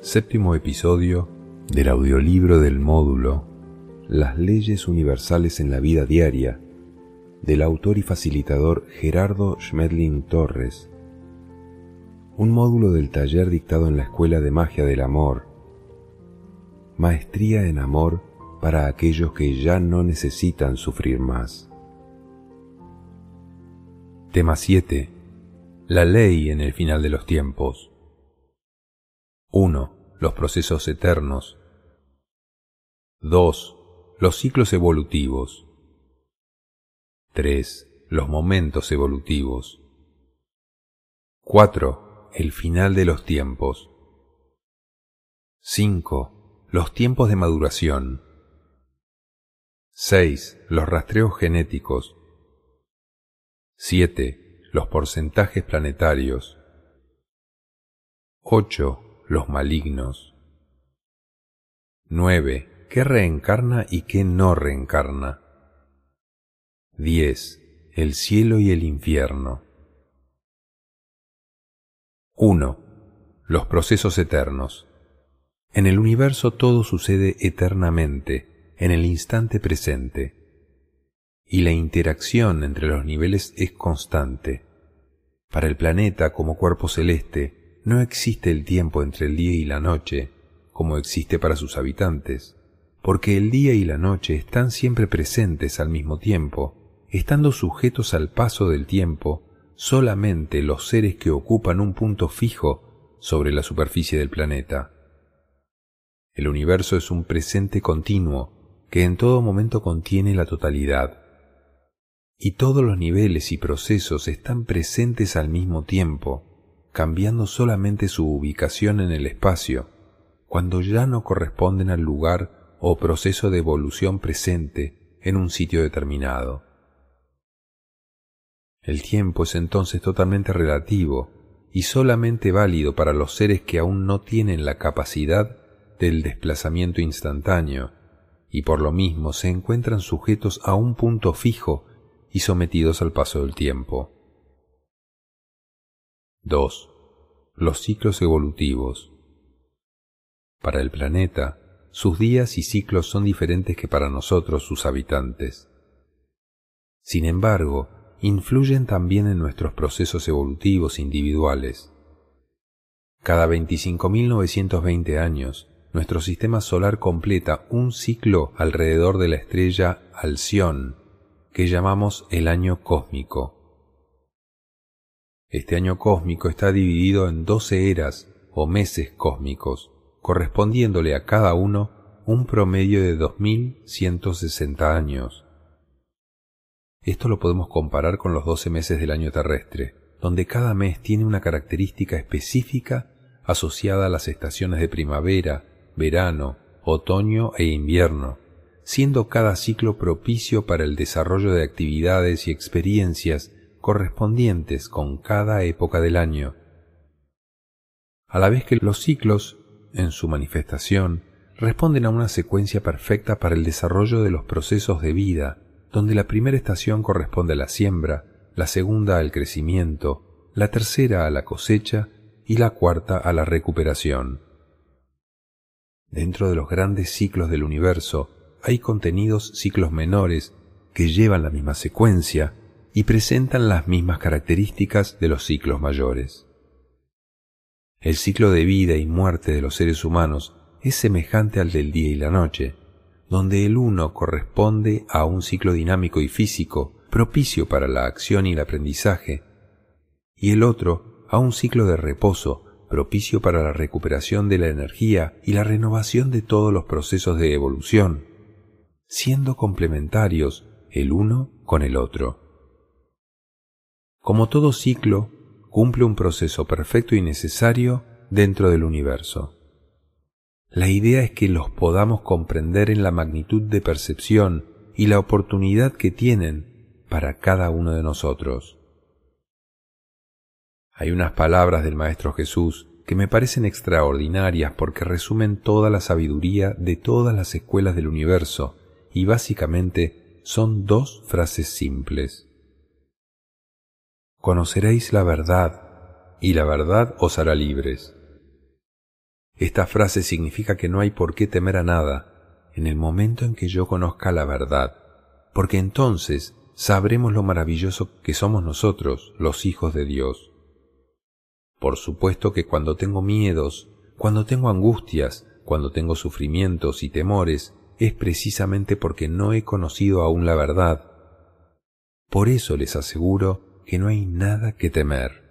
Séptimo episodio del audiolibro del módulo Las leyes universales en la vida diaria del autor y facilitador Gerardo Schmedling Torres. Un módulo del taller dictado en la Escuela de Magia del Amor. Maestría en Amor para aquellos que ya no necesitan sufrir más. Tema 7. La ley en el final de los tiempos. 1 los procesos eternos. 2. Los ciclos evolutivos. 3. Los momentos evolutivos. 4. El final de los tiempos. 5. Los tiempos de maduración. 6. Los rastreos genéticos. 7. Los porcentajes planetarios. 8 los malignos. 9. ¿Qué reencarna y qué no reencarna? 10. El cielo y el infierno. 1. Los procesos eternos. En el universo todo sucede eternamente, en el instante presente, y la interacción entre los niveles es constante. Para el planeta como cuerpo celeste, no existe el tiempo entre el día y la noche, como existe para sus habitantes, porque el día y la noche están siempre presentes al mismo tiempo, estando sujetos al paso del tiempo solamente los seres que ocupan un punto fijo sobre la superficie del planeta. El universo es un presente continuo que en todo momento contiene la totalidad, y todos los niveles y procesos están presentes al mismo tiempo, cambiando solamente su ubicación en el espacio, cuando ya no corresponden al lugar o proceso de evolución presente en un sitio determinado. El tiempo es entonces totalmente relativo y solamente válido para los seres que aún no tienen la capacidad del desplazamiento instantáneo y por lo mismo se encuentran sujetos a un punto fijo y sometidos al paso del tiempo. 2. Los ciclos evolutivos. Para el planeta, sus días y ciclos son diferentes que para nosotros, sus habitantes. Sin embargo, influyen también en nuestros procesos evolutivos individuales. Cada 25.920 años, nuestro sistema solar completa un ciclo alrededor de la estrella Alción, que llamamos el año cósmico. Este año cósmico está dividido en doce eras o meses cósmicos, correspondiéndole a cada uno un promedio de 2160 años. Esto lo podemos comparar con los doce meses del año terrestre, donde cada mes tiene una característica específica asociada a las estaciones de primavera, verano, otoño e invierno, siendo cada ciclo propicio para el desarrollo de actividades y experiencias correspondientes con cada época del año, a la vez que los ciclos, en su manifestación, responden a una secuencia perfecta para el desarrollo de los procesos de vida, donde la primera estación corresponde a la siembra, la segunda al crecimiento, la tercera a la cosecha y la cuarta a la recuperación. Dentro de los grandes ciclos del universo hay contenidos ciclos menores que llevan la misma secuencia, y presentan las mismas características de los ciclos mayores. El ciclo de vida y muerte de los seres humanos es semejante al del día y la noche, donde el uno corresponde a un ciclo dinámico y físico propicio para la acción y el aprendizaje, y el otro a un ciclo de reposo propicio para la recuperación de la energía y la renovación de todos los procesos de evolución, siendo complementarios el uno con el otro. Como todo ciclo, cumple un proceso perfecto y necesario dentro del universo. La idea es que los podamos comprender en la magnitud de percepción y la oportunidad que tienen para cada uno de nosotros. Hay unas palabras del Maestro Jesús que me parecen extraordinarias porque resumen toda la sabiduría de todas las escuelas del universo y básicamente son dos frases simples. Conoceréis la verdad, y la verdad os hará libres. Esta frase significa que no hay por qué temer a nada en el momento en que yo conozca la verdad, porque entonces sabremos lo maravilloso que somos nosotros, los hijos de Dios. Por supuesto que cuando tengo miedos, cuando tengo angustias, cuando tengo sufrimientos y temores, es precisamente porque no he conocido aún la verdad. Por eso les aseguro que no hay nada que temer.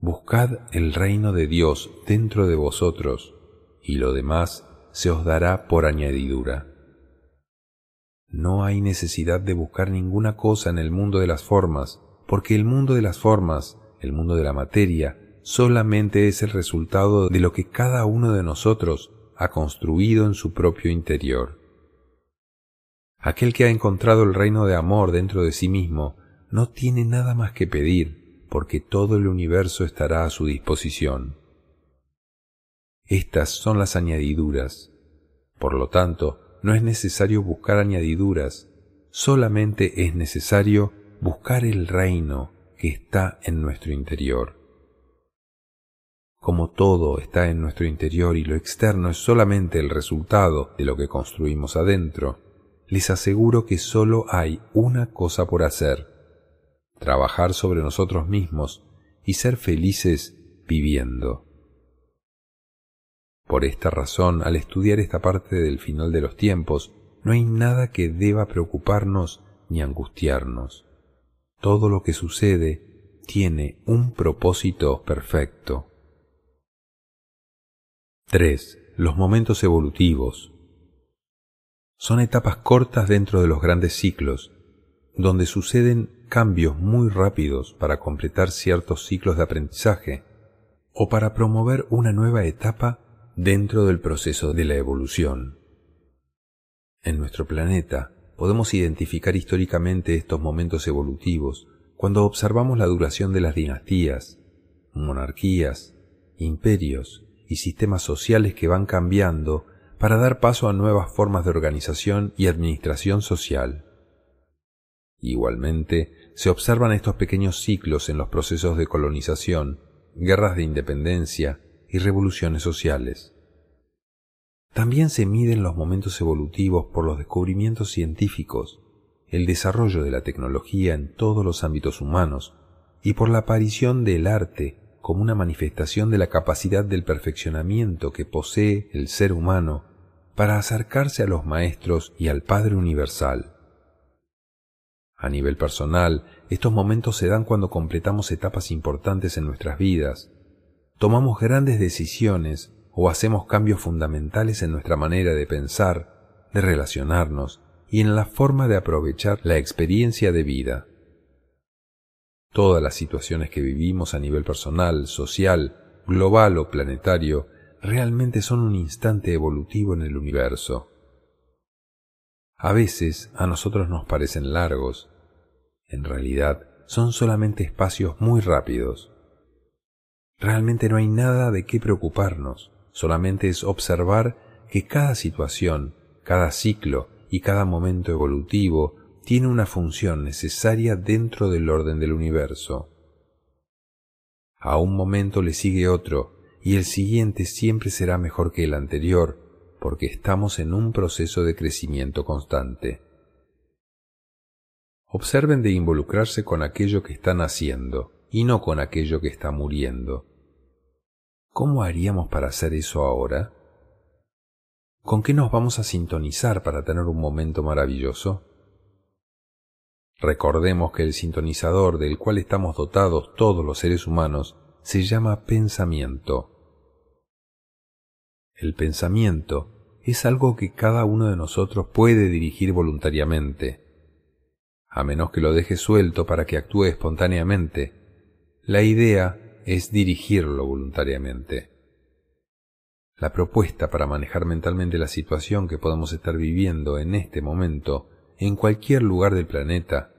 Buscad el reino de Dios dentro de vosotros, y lo demás se os dará por añadidura. No hay necesidad de buscar ninguna cosa en el mundo de las formas, porque el mundo de las formas, el mundo de la materia, solamente es el resultado de lo que cada uno de nosotros ha construido en su propio interior. Aquel que ha encontrado el reino de amor dentro de sí mismo no tiene nada más que pedir, porque todo el universo estará a su disposición. Estas son las añadiduras. Por lo tanto, no es necesario buscar añadiduras, solamente es necesario buscar el reino que está en nuestro interior como todo está en nuestro interior y lo externo es solamente el resultado de lo que construimos adentro, les aseguro que solo hay una cosa por hacer, trabajar sobre nosotros mismos y ser felices viviendo. Por esta razón, al estudiar esta parte del final de los tiempos, no hay nada que deba preocuparnos ni angustiarnos. Todo lo que sucede tiene un propósito perfecto. 3. Los momentos evolutivos. Son etapas cortas dentro de los grandes ciclos, donde suceden cambios muy rápidos para completar ciertos ciclos de aprendizaje o para promover una nueva etapa dentro del proceso de la evolución. En nuestro planeta podemos identificar históricamente estos momentos evolutivos cuando observamos la duración de las dinastías, monarquías, imperios y sistemas sociales que van cambiando para dar paso a nuevas formas de organización y administración social. Igualmente, se observan estos pequeños ciclos en los procesos de colonización, guerras de independencia y revoluciones sociales. También se miden los momentos evolutivos por los descubrimientos científicos, el desarrollo de la tecnología en todos los ámbitos humanos y por la aparición del arte como una manifestación de la capacidad del perfeccionamiento que posee el ser humano para acercarse a los maestros y al Padre Universal. A nivel personal, estos momentos se dan cuando completamos etapas importantes en nuestras vidas, tomamos grandes decisiones o hacemos cambios fundamentales en nuestra manera de pensar, de relacionarnos y en la forma de aprovechar la experiencia de vida. Todas las situaciones que vivimos a nivel personal, social, global o planetario realmente son un instante evolutivo en el universo. A veces a nosotros nos parecen largos. En realidad son solamente espacios muy rápidos. Realmente no hay nada de qué preocuparnos, solamente es observar que cada situación, cada ciclo y cada momento evolutivo tiene una función necesaria dentro del orden del universo. A un momento le sigue otro, y el siguiente siempre será mejor que el anterior, porque estamos en un proceso de crecimiento constante. Observen de involucrarse con aquello que están haciendo, y no con aquello que está muriendo. ¿Cómo haríamos para hacer eso ahora? ¿Con qué nos vamos a sintonizar para tener un momento maravilloso? Recordemos que el sintonizador del cual estamos dotados todos los seres humanos se llama pensamiento. El pensamiento es algo que cada uno de nosotros puede dirigir voluntariamente, a menos que lo deje suelto para que actúe espontáneamente. La idea es dirigirlo voluntariamente. La propuesta para manejar mentalmente la situación que podemos estar viviendo en este momento en cualquier lugar del planeta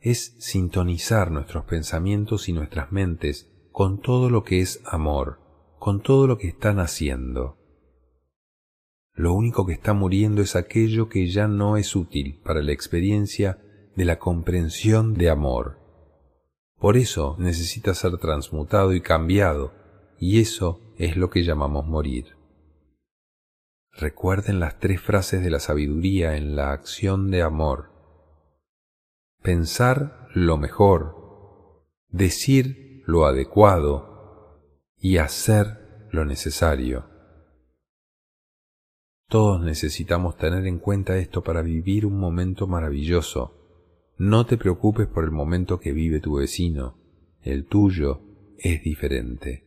es sintonizar nuestros pensamientos y nuestras mentes con todo lo que es amor, con todo lo que están haciendo. lo único que está muriendo es aquello que ya no es útil para la experiencia de la comprensión de amor. Por eso necesita ser transmutado y cambiado, y eso es lo que llamamos morir. Recuerden las tres frases de la sabiduría en la acción de amor. Pensar lo mejor, decir lo adecuado y hacer lo necesario. Todos necesitamos tener en cuenta esto para vivir un momento maravilloso. No te preocupes por el momento que vive tu vecino, el tuyo es diferente.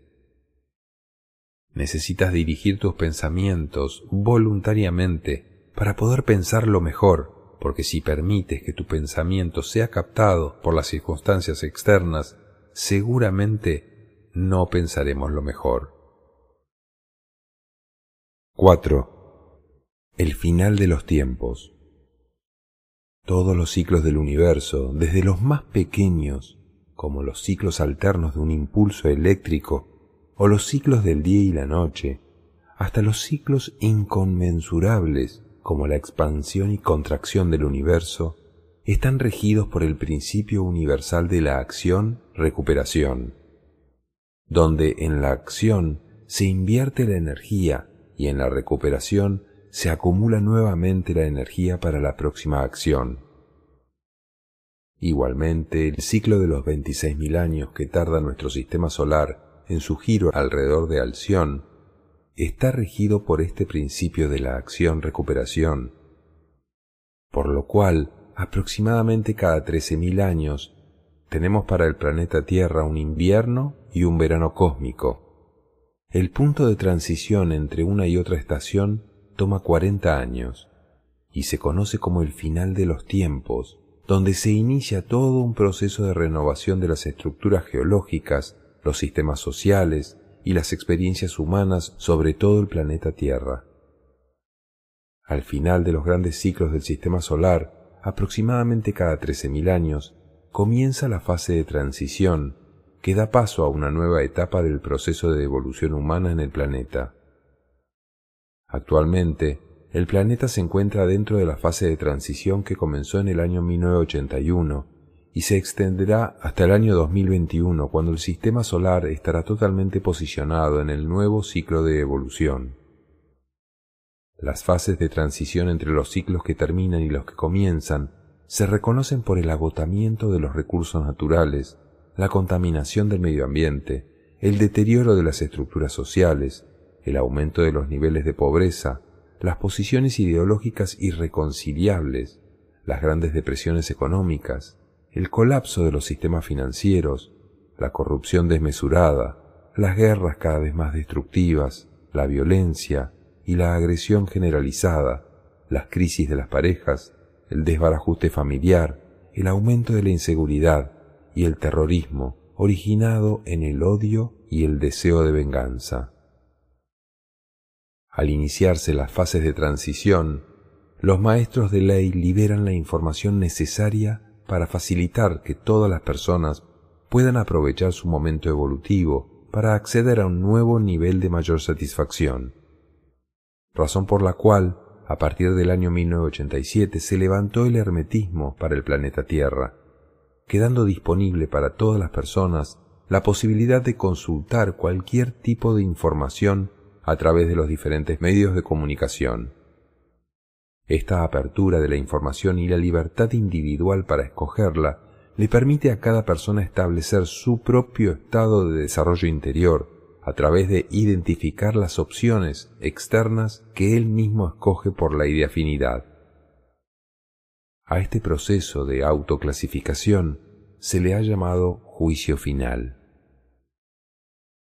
Necesitas dirigir tus pensamientos voluntariamente para poder pensar lo mejor, porque si permites que tu pensamiento sea captado por las circunstancias externas, seguramente no pensaremos lo mejor. 4. El final de los tiempos. Todos los ciclos del universo, desde los más pequeños, como los ciclos alternos de un impulso eléctrico, o los ciclos del día y la noche, hasta los ciclos inconmensurables como la expansión y contracción del universo, están regidos por el principio universal de la acción-recuperación, donde en la acción se invierte la energía y en la recuperación se acumula nuevamente la energía para la próxima acción. Igualmente, el ciclo de los 26.000 años que tarda nuestro sistema solar en su giro alrededor de Alción, está regido por este principio de la acción-recuperación, por lo cual aproximadamente cada 13.000 años tenemos para el planeta Tierra un invierno y un verano cósmico. El punto de transición entre una y otra estación toma 40 años y se conoce como el final de los tiempos, donde se inicia todo un proceso de renovación de las estructuras geológicas los sistemas sociales y las experiencias humanas sobre todo el planeta Tierra. Al final de los grandes ciclos del sistema solar, aproximadamente cada 13.000 años, comienza la fase de transición que da paso a una nueva etapa del proceso de evolución humana en el planeta. Actualmente, el planeta se encuentra dentro de la fase de transición que comenzó en el año 1981 y se extenderá hasta el año 2021 cuando el sistema solar estará totalmente posicionado en el nuevo ciclo de evolución. Las fases de transición entre los ciclos que terminan y los que comienzan se reconocen por el agotamiento de los recursos naturales, la contaminación del medio ambiente, el deterioro de las estructuras sociales, el aumento de los niveles de pobreza, las posiciones ideológicas irreconciliables, las grandes depresiones económicas, el colapso de los sistemas financieros, la corrupción desmesurada, las guerras cada vez más destructivas, la violencia y la agresión generalizada, las crisis de las parejas, el desbarajuste familiar, el aumento de la inseguridad y el terrorismo originado en el odio y el deseo de venganza. Al iniciarse las fases de transición, los maestros de ley liberan la información necesaria para facilitar que todas las personas puedan aprovechar su momento evolutivo para acceder a un nuevo nivel de mayor satisfacción. Razón por la cual, a partir del año 1987, se levantó el hermetismo para el planeta Tierra, quedando disponible para todas las personas la posibilidad de consultar cualquier tipo de información a través de los diferentes medios de comunicación. Esta apertura de la información y la libertad individual para escogerla le permite a cada persona establecer su propio estado de desarrollo interior a través de identificar las opciones externas que él mismo escoge por la ideafinidad. A este proceso de autoclasificación se le ha llamado juicio final.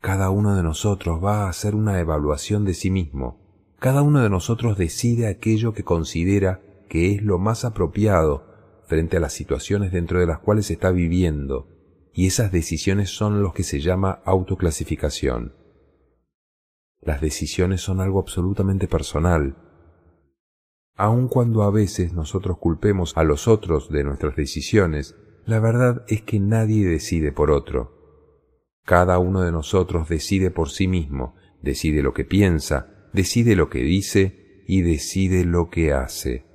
Cada uno de nosotros va a hacer una evaluación de sí mismo cada uno de nosotros decide aquello que considera que es lo más apropiado frente a las situaciones dentro de las cuales está viviendo, y esas decisiones son los que se llama autoclasificación. Las decisiones son algo absolutamente personal. Aun cuando a veces nosotros culpemos a los otros de nuestras decisiones, la verdad es que nadie decide por otro. Cada uno de nosotros decide por sí mismo, decide lo que piensa, decide lo que dice y decide lo que hace.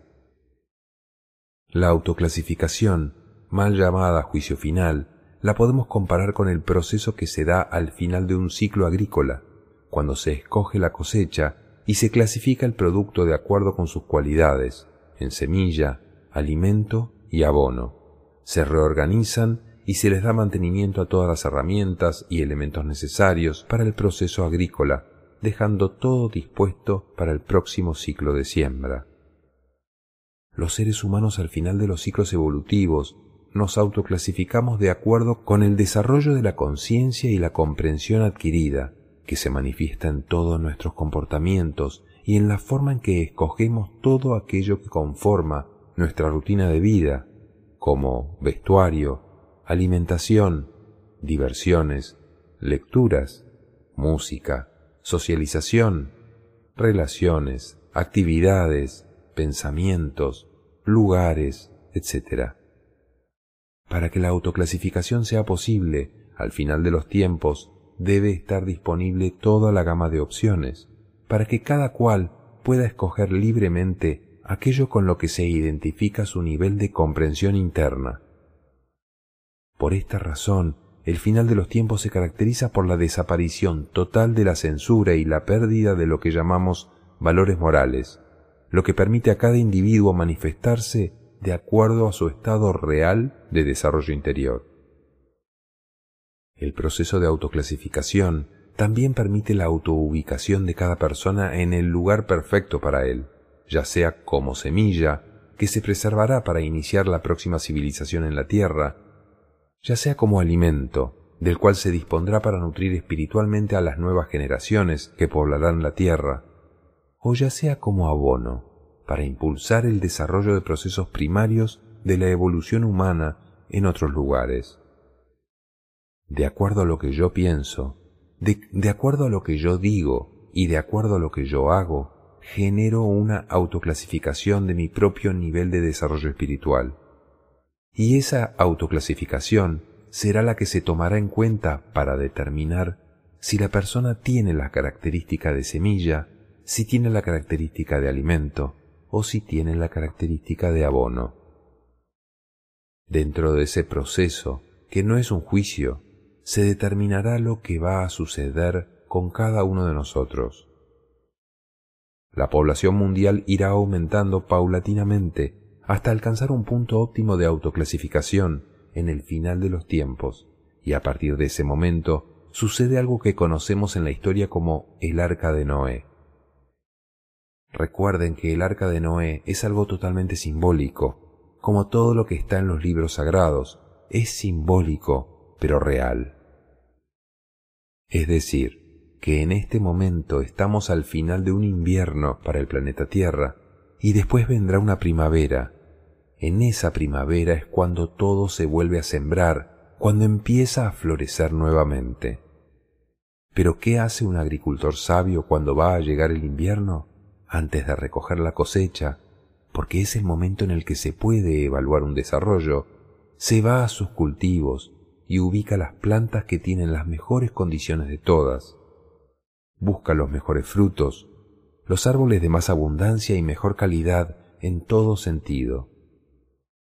La autoclasificación, mal llamada juicio final, la podemos comparar con el proceso que se da al final de un ciclo agrícola, cuando se escoge la cosecha y se clasifica el producto de acuerdo con sus cualidades, en semilla, alimento y abono. Se reorganizan y se les da mantenimiento a todas las herramientas y elementos necesarios para el proceso agrícola, dejando todo dispuesto para el próximo ciclo de siembra. Los seres humanos al final de los ciclos evolutivos nos autoclasificamos de acuerdo con el desarrollo de la conciencia y la comprensión adquirida, que se manifiesta en todos nuestros comportamientos y en la forma en que escogemos todo aquello que conforma nuestra rutina de vida, como vestuario, alimentación, diversiones, lecturas, música, socialización, relaciones, actividades, pensamientos, lugares, etc. Para que la autoclasificación sea posible, al final de los tiempos, debe estar disponible toda la gama de opciones, para que cada cual pueda escoger libremente aquello con lo que se identifica su nivel de comprensión interna. Por esta razón, el final de los tiempos se caracteriza por la desaparición total de la censura y la pérdida de lo que llamamos valores morales, lo que permite a cada individuo manifestarse de acuerdo a su estado real de desarrollo interior. El proceso de autoclasificación también permite la autoubicación de cada persona en el lugar perfecto para él, ya sea como semilla, que se preservará para iniciar la próxima civilización en la Tierra, ya sea como alimento, del cual se dispondrá para nutrir espiritualmente a las nuevas generaciones que poblarán la Tierra, o ya sea como abono, para impulsar el desarrollo de procesos primarios de la evolución humana en otros lugares de acuerdo a lo que yo pienso, de, acuerdo a lo que yo digo y de acuerdo a lo que yo hago, genero una autoclasificación de mi propio nivel de desarrollo espiritual. Y esa autoclasificación será la que se tomará en cuenta para determinar si la persona tiene la característica de semilla, si tiene la característica de alimento o si tiene la característica de abono. Dentro de ese proceso, que no es un juicio, se determinará lo que va a suceder con cada uno de nosotros. La población mundial irá aumentando paulatinamente hasta alcanzar un punto óptimo de autoclasificación en el final de los tiempos, y a partir de ese momento sucede algo que conocemos en la historia como el arca de Noé. Recuerden que el arca de Noé es algo totalmente simbólico, como todo lo que está en los libros sagrados, es simbólico pero real. Es decir, que en este momento estamos al final de un invierno para el planeta Tierra y después vendrá una primavera. En esa primavera es cuando todo se vuelve a sembrar, cuando empieza a florecer nuevamente. Pero ¿qué hace un agricultor sabio cuando va a llegar el invierno? Antes de recoger la cosecha, porque es el momento en el que se puede evaluar un desarrollo, se va a sus cultivos, y ubica las plantas que tienen las mejores condiciones de todas. Busca los mejores frutos, los árboles de más abundancia y mejor calidad en todo sentido.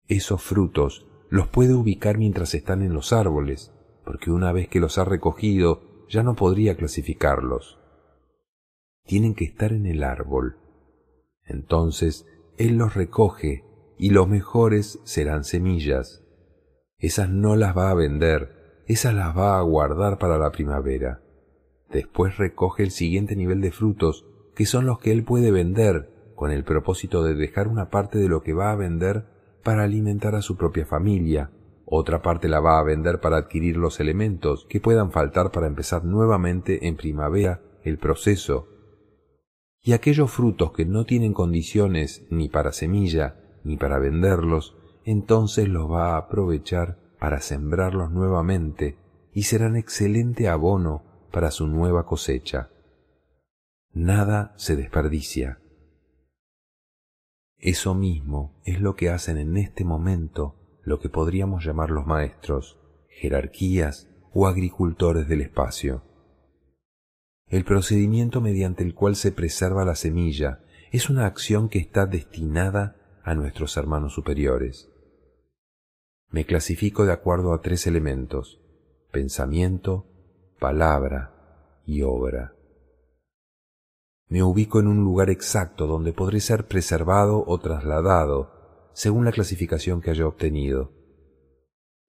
Esos frutos los puede ubicar mientras están en los árboles, porque una vez que los ha recogido ya no podría clasificarlos. Tienen que estar en el árbol. Entonces Él los recoge y los mejores serán semillas esas no las va a vender, esas las va a guardar para la primavera. Después recoge el siguiente nivel de frutos, que son los que él puede vender, con el propósito de dejar una parte de lo que va a vender para alimentar a su propia familia, otra parte la va a vender para adquirir los elementos que puedan faltar para empezar nuevamente en primavera el proceso. Y aquellos frutos que no tienen condiciones ni para semilla ni para venderlos, entonces los va a aprovechar para sembrarlos nuevamente y serán excelente abono para su nueva cosecha. Nada se desperdicia. Eso mismo es lo que hacen en este momento lo que podríamos llamar los maestros, jerarquías o agricultores del espacio. El procedimiento mediante el cual se preserva la semilla es una acción que está destinada a nuestros hermanos superiores. Me clasifico de acuerdo a tres elementos, pensamiento, palabra y obra. Me ubico en un lugar exacto donde podré ser preservado o trasladado según la clasificación que haya obtenido.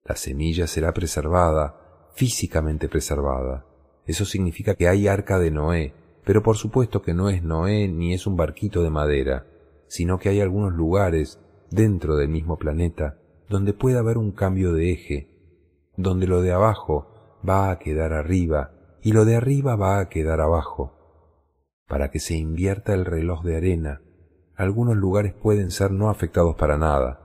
La semilla será preservada, físicamente preservada. Eso significa que hay arca de Noé, pero por supuesto que no es Noé ni es un barquito de madera, sino que hay algunos lugares dentro del mismo planeta donde puede haber un cambio de eje, donde lo de abajo va a quedar arriba y lo de arriba va a quedar abajo. Para que se invierta el reloj de arena, algunos lugares pueden ser no afectados para nada,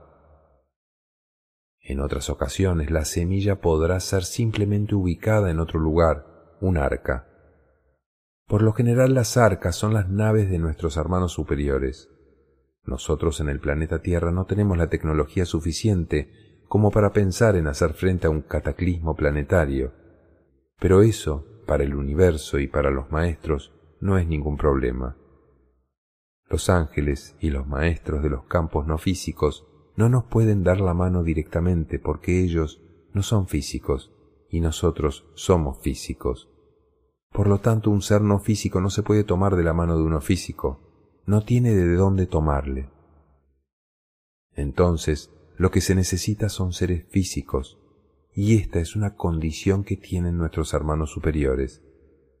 en otras ocasiones la semilla podrá ser simplemente ubicada en otro lugar, un arca. Por lo general las arcas son las naves de nuestros hermanos superiores. Nosotros en el planeta Tierra no tenemos la tecnología suficiente como para pensar en hacer frente a un cataclismo planetario. Pero eso, para el universo y para los maestros, no es ningún problema. Los ángeles y los maestros de los campos no físicos no nos pueden dar la mano directamente porque ellos no son físicos y nosotros somos físicos. Por lo tanto, un ser no físico no se puede tomar de la mano de uno físico, no tiene de dónde tomarle. Entonces, lo que se necesita son seres físicos, y esta es una condición que tienen nuestros hermanos superiores,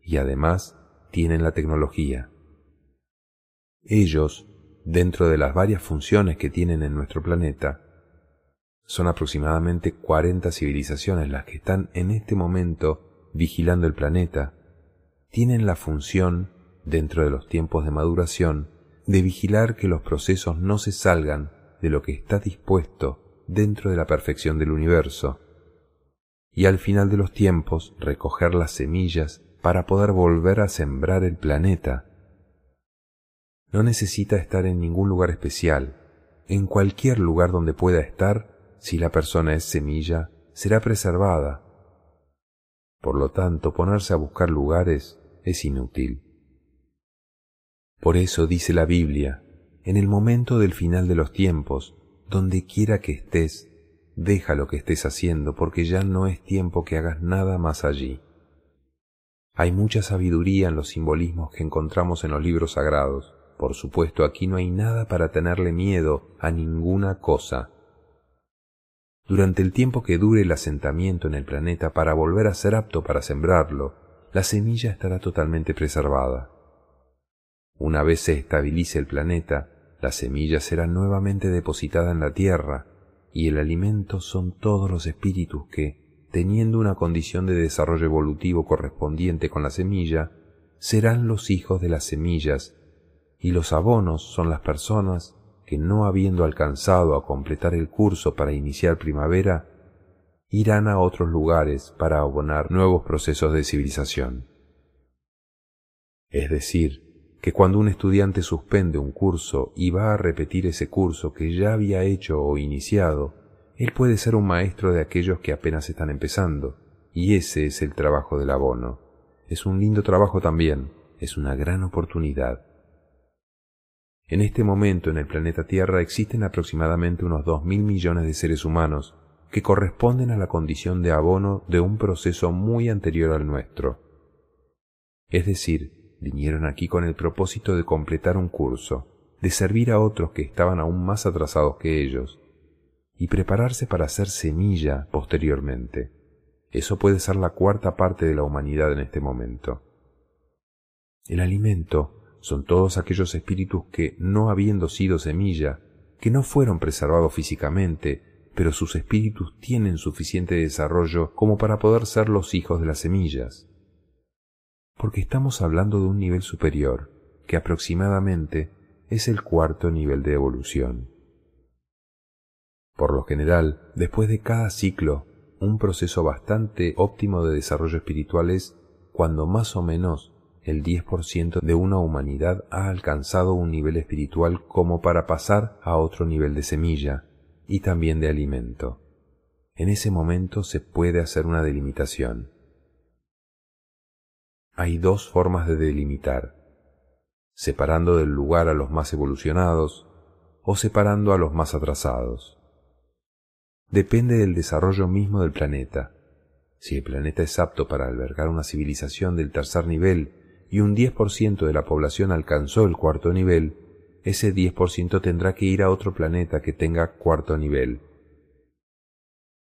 y además tienen la tecnología. Ellos dentro de las varias funciones que tienen en nuestro planeta, son aproximadamente 40 civilizaciones las que están en este momento vigilando el planeta, tienen la función, dentro de los tiempos de maduración, de vigilar que los procesos no se salgan de lo que está dispuesto dentro de la perfección del universo, y al final de los tiempos recoger las semillas para poder volver a sembrar el planeta no necesita estar en ningún lugar especial. En cualquier lugar donde pueda estar, si la persona es semilla, será preservada. Por lo tanto, ponerse a buscar lugares es inútil. Por eso dice la Biblia, en el momento del final de los tiempos, donde quiera que estés, deja lo que estés haciendo, porque ya no es tiempo que hagas nada más allí. Hay mucha sabiduría en los simbolismos que encontramos en los libros sagrados. Por supuesto, aquí no hay nada para tenerle miedo a ninguna cosa. Durante el tiempo que dure el asentamiento en el planeta para volver a ser apto para sembrarlo, la semilla estará totalmente preservada. Una vez se estabilice el planeta, la semilla será nuevamente depositada en la tierra, y el alimento son todos los espíritus que, teniendo una condición de desarrollo evolutivo correspondiente con la semilla, serán los hijos de las semillas y los abonos son las personas que no habiendo alcanzado a completar el curso para iniciar primavera, irán a otros lugares para abonar nuevos procesos de civilización. Es decir, que cuando un estudiante suspende un curso y va a repetir ese curso que ya había hecho o iniciado, él puede ser un maestro de aquellos que apenas están empezando, y ese es el trabajo del abono. Es un lindo trabajo también, es una gran oportunidad. En este momento en el planeta Tierra existen aproximadamente unos dos mil millones de seres humanos que corresponden a la condición de abono de un proceso muy anterior al nuestro. Es decir, vinieron aquí con el propósito de completar un curso, de servir a otros que estaban aún más atrasados que ellos, y prepararse para ser semilla posteriormente. Eso puede ser la cuarta parte de la humanidad en este momento. El alimento son todos aquellos espíritus que, no habiendo sido semilla, que no fueron preservados físicamente, pero sus espíritus tienen suficiente desarrollo como para poder ser los hijos de las semillas. Porque estamos hablando de un nivel superior, que aproximadamente es el cuarto nivel de evolución. Por lo general, después de cada ciclo, un proceso bastante óptimo de desarrollo espiritual es cuando más o menos el 10% de una humanidad ha alcanzado un nivel espiritual como para pasar a otro nivel de semilla y también de alimento. En ese momento se puede hacer una delimitación. Hay dos formas de delimitar. separando del lugar a los más evolucionados o separando a los más atrasados. Depende del desarrollo mismo del planeta. Si el planeta es apto para albergar una civilización del tercer nivel y un 10% de la población alcanzó el cuarto nivel, ese 10% tendrá que ir a otro planeta que tenga cuarto nivel.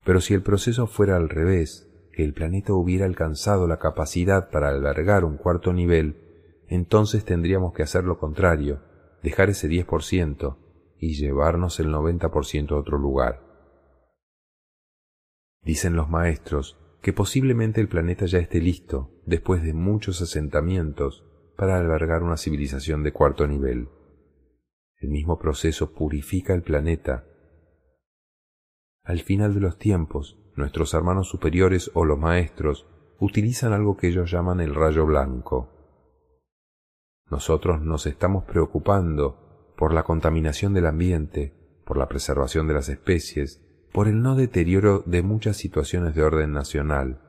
Pero si el proceso fuera al revés, que el planeta hubiera alcanzado la capacidad para albergar un cuarto nivel, entonces tendríamos que hacer lo contrario, dejar ese 10% y llevarnos el 90% a otro lugar. Dicen los maestros que posiblemente el planeta ya esté listo, después de muchos asentamientos, para albergar una civilización de cuarto nivel. El mismo proceso purifica el planeta. Al final de los tiempos, nuestros hermanos superiores o los maestros utilizan algo que ellos llaman el rayo blanco. Nosotros nos estamos preocupando por la contaminación del ambiente, por la preservación de las especies, por el no deterioro de muchas situaciones de orden nacional.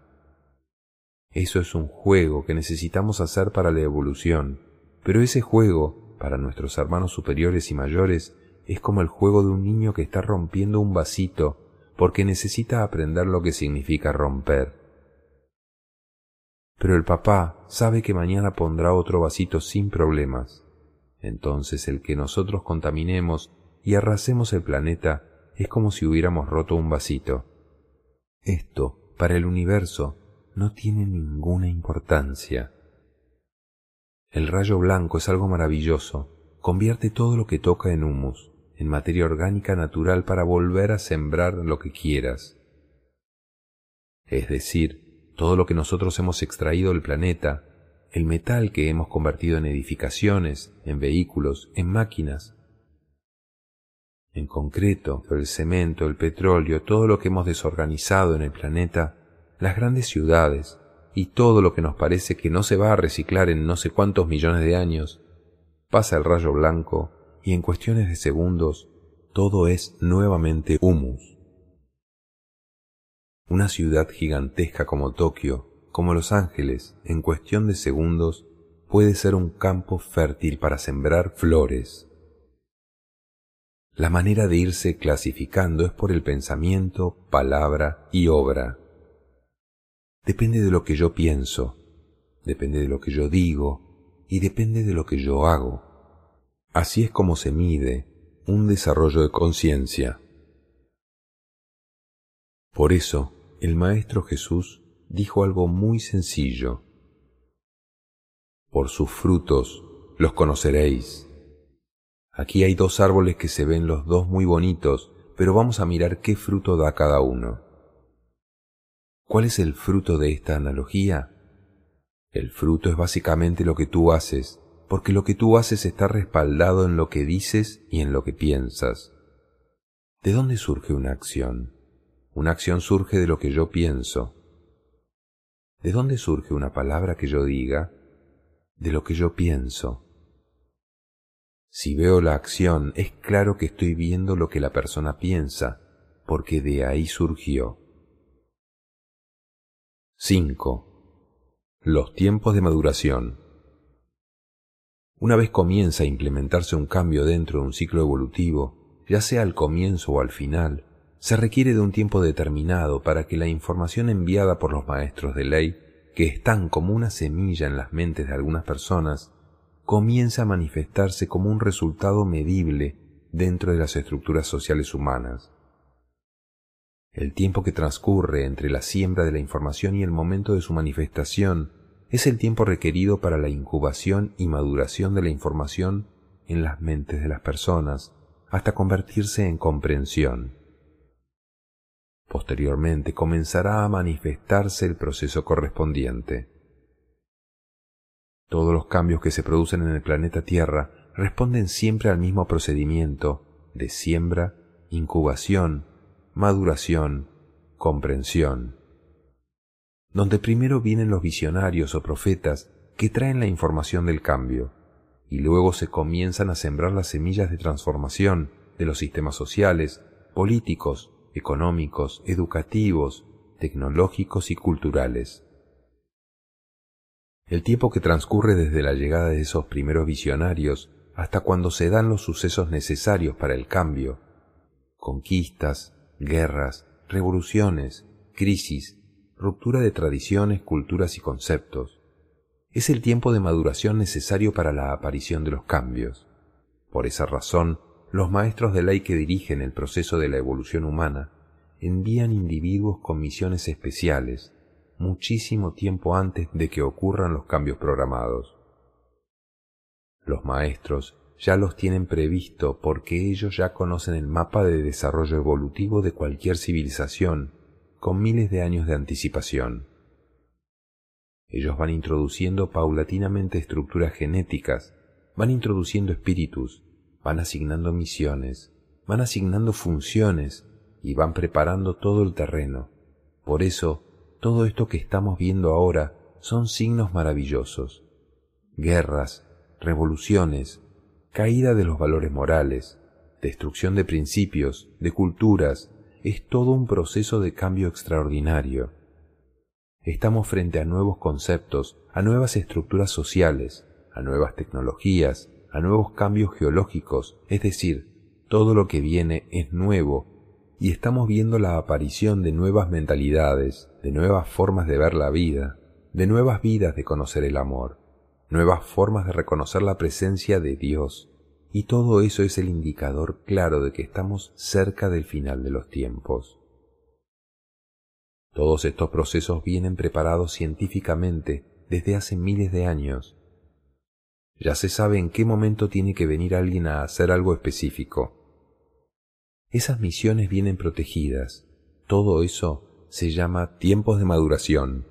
Eso es un juego que necesitamos hacer para la evolución, pero ese juego, para nuestros hermanos superiores y mayores, es como el juego de un niño que está rompiendo un vasito porque necesita aprender lo que significa romper. Pero el papá sabe que mañana pondrá otro vasito sin problemas. Entonces el que nosotros contaminemos y arrasemos el planeta es como si hubiéramos roto un vasito. Esto, para el universo, no tiene ninguna importancia. El rayo blanco es algo maravilloso, convierte todo lo que toca en humus, en materia orgánica natural para volver a sembrar lo que quieras. Es decir, todo lo que nosotros hemos extraído del planeta, el metal que hemos convertido en edificaciones, en vehículos, en máquinas, en concreto, el cemento, el petróleo, todo lo que hemos desorganizado en el planeta, las grandes ciudades y todo lo que nos parece que no se va a reciclar en no sé cuántos millones de años, pasa el rayo blanco y en cuestiones de segundos todo es nuevamente humus. Una ciudad gigantesca como Tokio, como Los Ángeles, en cuestión de segundos, puede ser un campo fértil para sembrar flores, la manera de irse clasificando es por el pensamiento, palabra y obra. Depende de lo que yo pienso, depende de lo que yo digo y depende de lo que yo hago. Así es como se mide un desarrollo de conciencia. Por eso, el Maestro Jesús dijo algo muy sencillo. Por sus frutos los conoceréis. Aquí hay dos árboles que se ven los dos muy bonitos, pero vamos a mirar qué fruto da cada uno. ¿Cuál es el fruto de esta analogía? El fruto es básicamente lo que tú haces, porque lo que tú haces está respaldado en lo que dices y en lo que piensas. ¿De dónde surge una acción? Una acción surge de lo que yo pienso. ¿De dónde surge una palabra que yo diga? De lo que yo pienso. Si veo la acción, es claro que estoy viendo lo que la persona piensa, porque de ahí surgió. 5. Los tiempos de maduración. Una vez comienza a implementarse un cambio dentro de un ciclo evolutivo, ya sea al comienzo o al final, se requiere de un tiempo determinado para que la información enviada por los maestros de ley, que están como una semilla en las mentes de algunas personas, comienza a manifestarse como un resultado medible dentro de las estructuras sociales humanas. El tiempo que transcurre entre la siembra de la información y el momento de su manifestación es el tiempo requerido para la incubación y maduración de la información en las mentes de las personas hasta convertirse en comprensión. Posteriormente comenzará a manifestarse el proceso correspondiente. Todos los cambios que se producen en el planeta Tierra responden siempre al mismo procedimiento de siembra, incubación, maduración, comprensión, donde primero vienen los visionarios o profetas que traen la información del cambio, y luego se comienzan a sembrar las semillas de transformación de los sistemas sociales, políticos, económicos, educativos, tecnológicos y culturales. El tiempo que transcurre desde la llegada de esos primeros visionarios hasta cuando se dan los sucesos necesarios para el cambio, conquistas, guerras, revoluciones, crisis, ruptura de tradiciones, culturas y conceptos. Es el tiempo de maduración necesario para la aparición de los cambios. Por esa razón, los maestros de ley que dirigen el proceso de la evolución humana envían individuos con misiones especiales muchísimo tiempo antes de que ocurran los cambios programados. Los maestros ya los tienen previsto porque ellos ya conocen el mapa de desarrollo evolutivo de cualquier civilización con miles de años de anticipación. Ellos van introduciendo paulatinamente estructuras genéticas, van introduciendo espíritus, van asignando misiones, van asignando funciones y van preparando todo el terreno. Por eso, todo esto que estamos viendo ahora son signos maravillosos. Guerras, revoluciones, caída de los valores morales, destrucción de principios, de culturas, es todo un proceso de cambio extraordinario. Estamos frente a nuevos conceptos, a nuevas estructuras sociales, a nuevas tecnologías, a nuevos cambios geológicos, es decir, todo lo que viene es nuevo y estamos viendo la aparición de nuevas mentalidades, de nuevas formas de ver la vida, de nuevas vidas de conocer el amor, nuevas formas de reconocer la presencia de Dios, y todo eso es el indicador claro de que estamos cerca del final de los tiempos. Todos estos procesos vienen preparados científicamente desde hace miles de años ya se sabe en qué momento tiene que venir alguien a hacer algo específico. Esas misiones vienen protegidas. Todo eso se llama tiempos de maduración.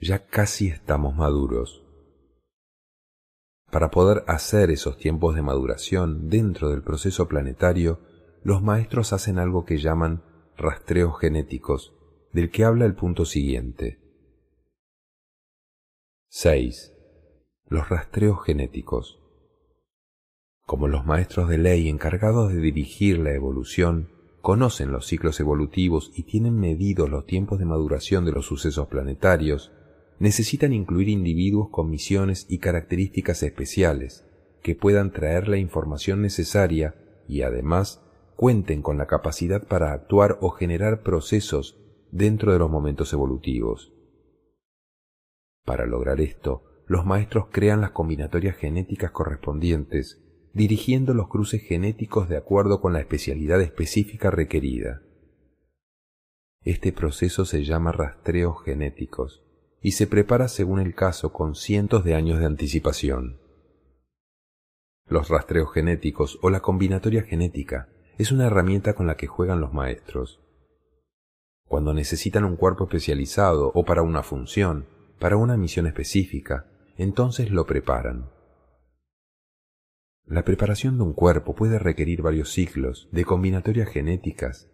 Ya casi estamos maduros. Para poder hacer esos tiempos de maduración dentro del proceso planetario, los maestros hacen algo que llaman rastreos genéticos, del que habla el punto siguiente. 6 los rastreos genéticos. Como los maestros de ley encargados de dirigir la evolución conocen los ciclos evolutivos y tienen medidos los tiempos de maduración de los sucesos planetarios, necesitan incluir individuos con misiones y características especiales que puedan traer la información necesaria y además cuenten con la capacidad para actuar o generar procesos dentro de los momentos evolutivos. Para lograr esto, los maestros crean las combinatorias genéticas correspondientes, dirigiendo los cruces genéticos de acuerdo con la especialidad específica requerida. Este proceso se llama rastreos genéticos y se prepara según el caso con cientos de años de anticipación. Los rastreos genéticos o la combinatoria genética es una herramienta con la que juegan los maestros. Cuando necesitan un cuerpo especializado o para una función, para una misión específica, entonces lo preparan. La preparación de un cuerpo puede requerir varios ciclos de combinatorias genéticas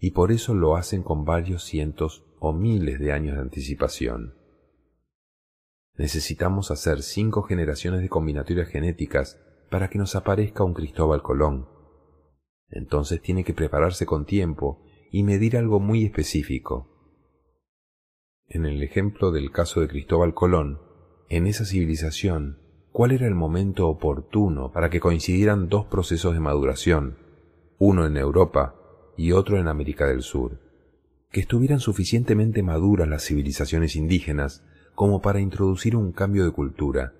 y por eso lo hacen con varios cientos o miles de años de anticipación. Necesitamos hacer cinco generaciones de combinatorias genéticas para que nos aparezca un Cristóbal Colón. Entonces tiene que prepararse con tiempo y medir algo muy específico. En el ejemplo del caso de Cristóbal Colón, en esa civilización cuál era el momento oportuno para que coincidieran dos procesos de maduración, uno en Europa y otro en América del Sur, que estuvieran suficientemente maduras las civilizaciones indígenas como para introducir un cambio de cultura,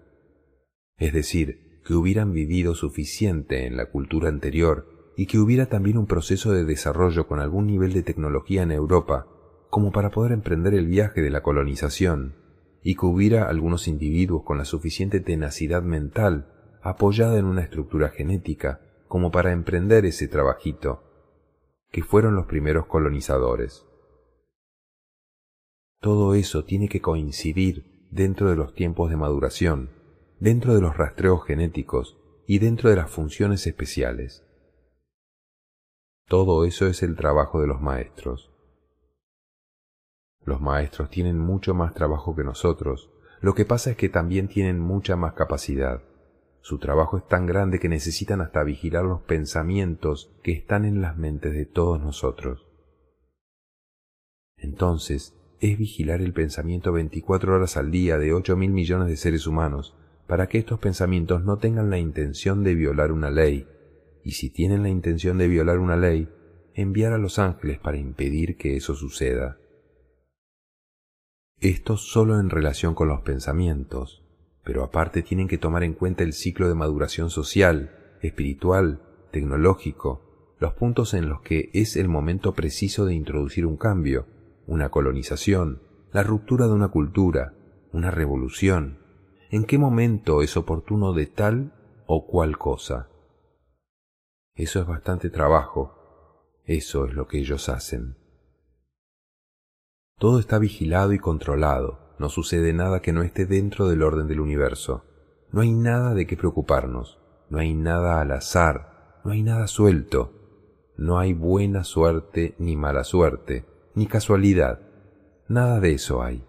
es decir, que hubieran vivido suficiente en la cultura anterior y que hubiera también un proceso de desarrollo con algún nivel de tecnología en Europa como para poder emprender el viaje de la colonización y que hubiera algunos individuos con la suficiente tenacidad mental apoyada en una estructura genética como para emprender ese trabajito, que fueron los primeros colonizadores. Todo eso tiene que coincidir dentro de los tiempos de maduración, dentro de los rastreos genéticos y dentro de las funciones especiales. Todo eso es el trabajo de los maestros. Los maestros tienen mucho más trabajo que nosotros, lo que pasa es que también tienen mucha más capacidad. Su trabajo es tan grande que necesitan hasta vigilar los pensamientos que están en las mentes de todos nosotros. Entonces, es vigilar el pensamiento 24 horas al día de 8 mil millones de seres humanos, para que estos pensamientos no tengan la intención de violar una ley, y si tienen la intención de violar una ley, enviar a los ángeles para impedir que eso suceda. Esto solo en relación con los pensamientos, pero aparte tienen que tomar en cuenta el ciclo de maduración social, espiritual, tecnológico, los puntos en los que es el momento preciso de introducir un cambio, una colonización, la ruptura de una cultura, una revolución, en qué momento es oportuno de tal o cual cosa. Eso es bastante trabajo, eso es lo que ellos hacen. Todo está vigilado y controlado, no sucede nada que no esté dentro del orden del universo. No hay nada de qué preocuparnos, no hay nada al azar, no hay nada suelto, no hay buena suerte ni mala suerte, ni casualidad, nada de eso hay.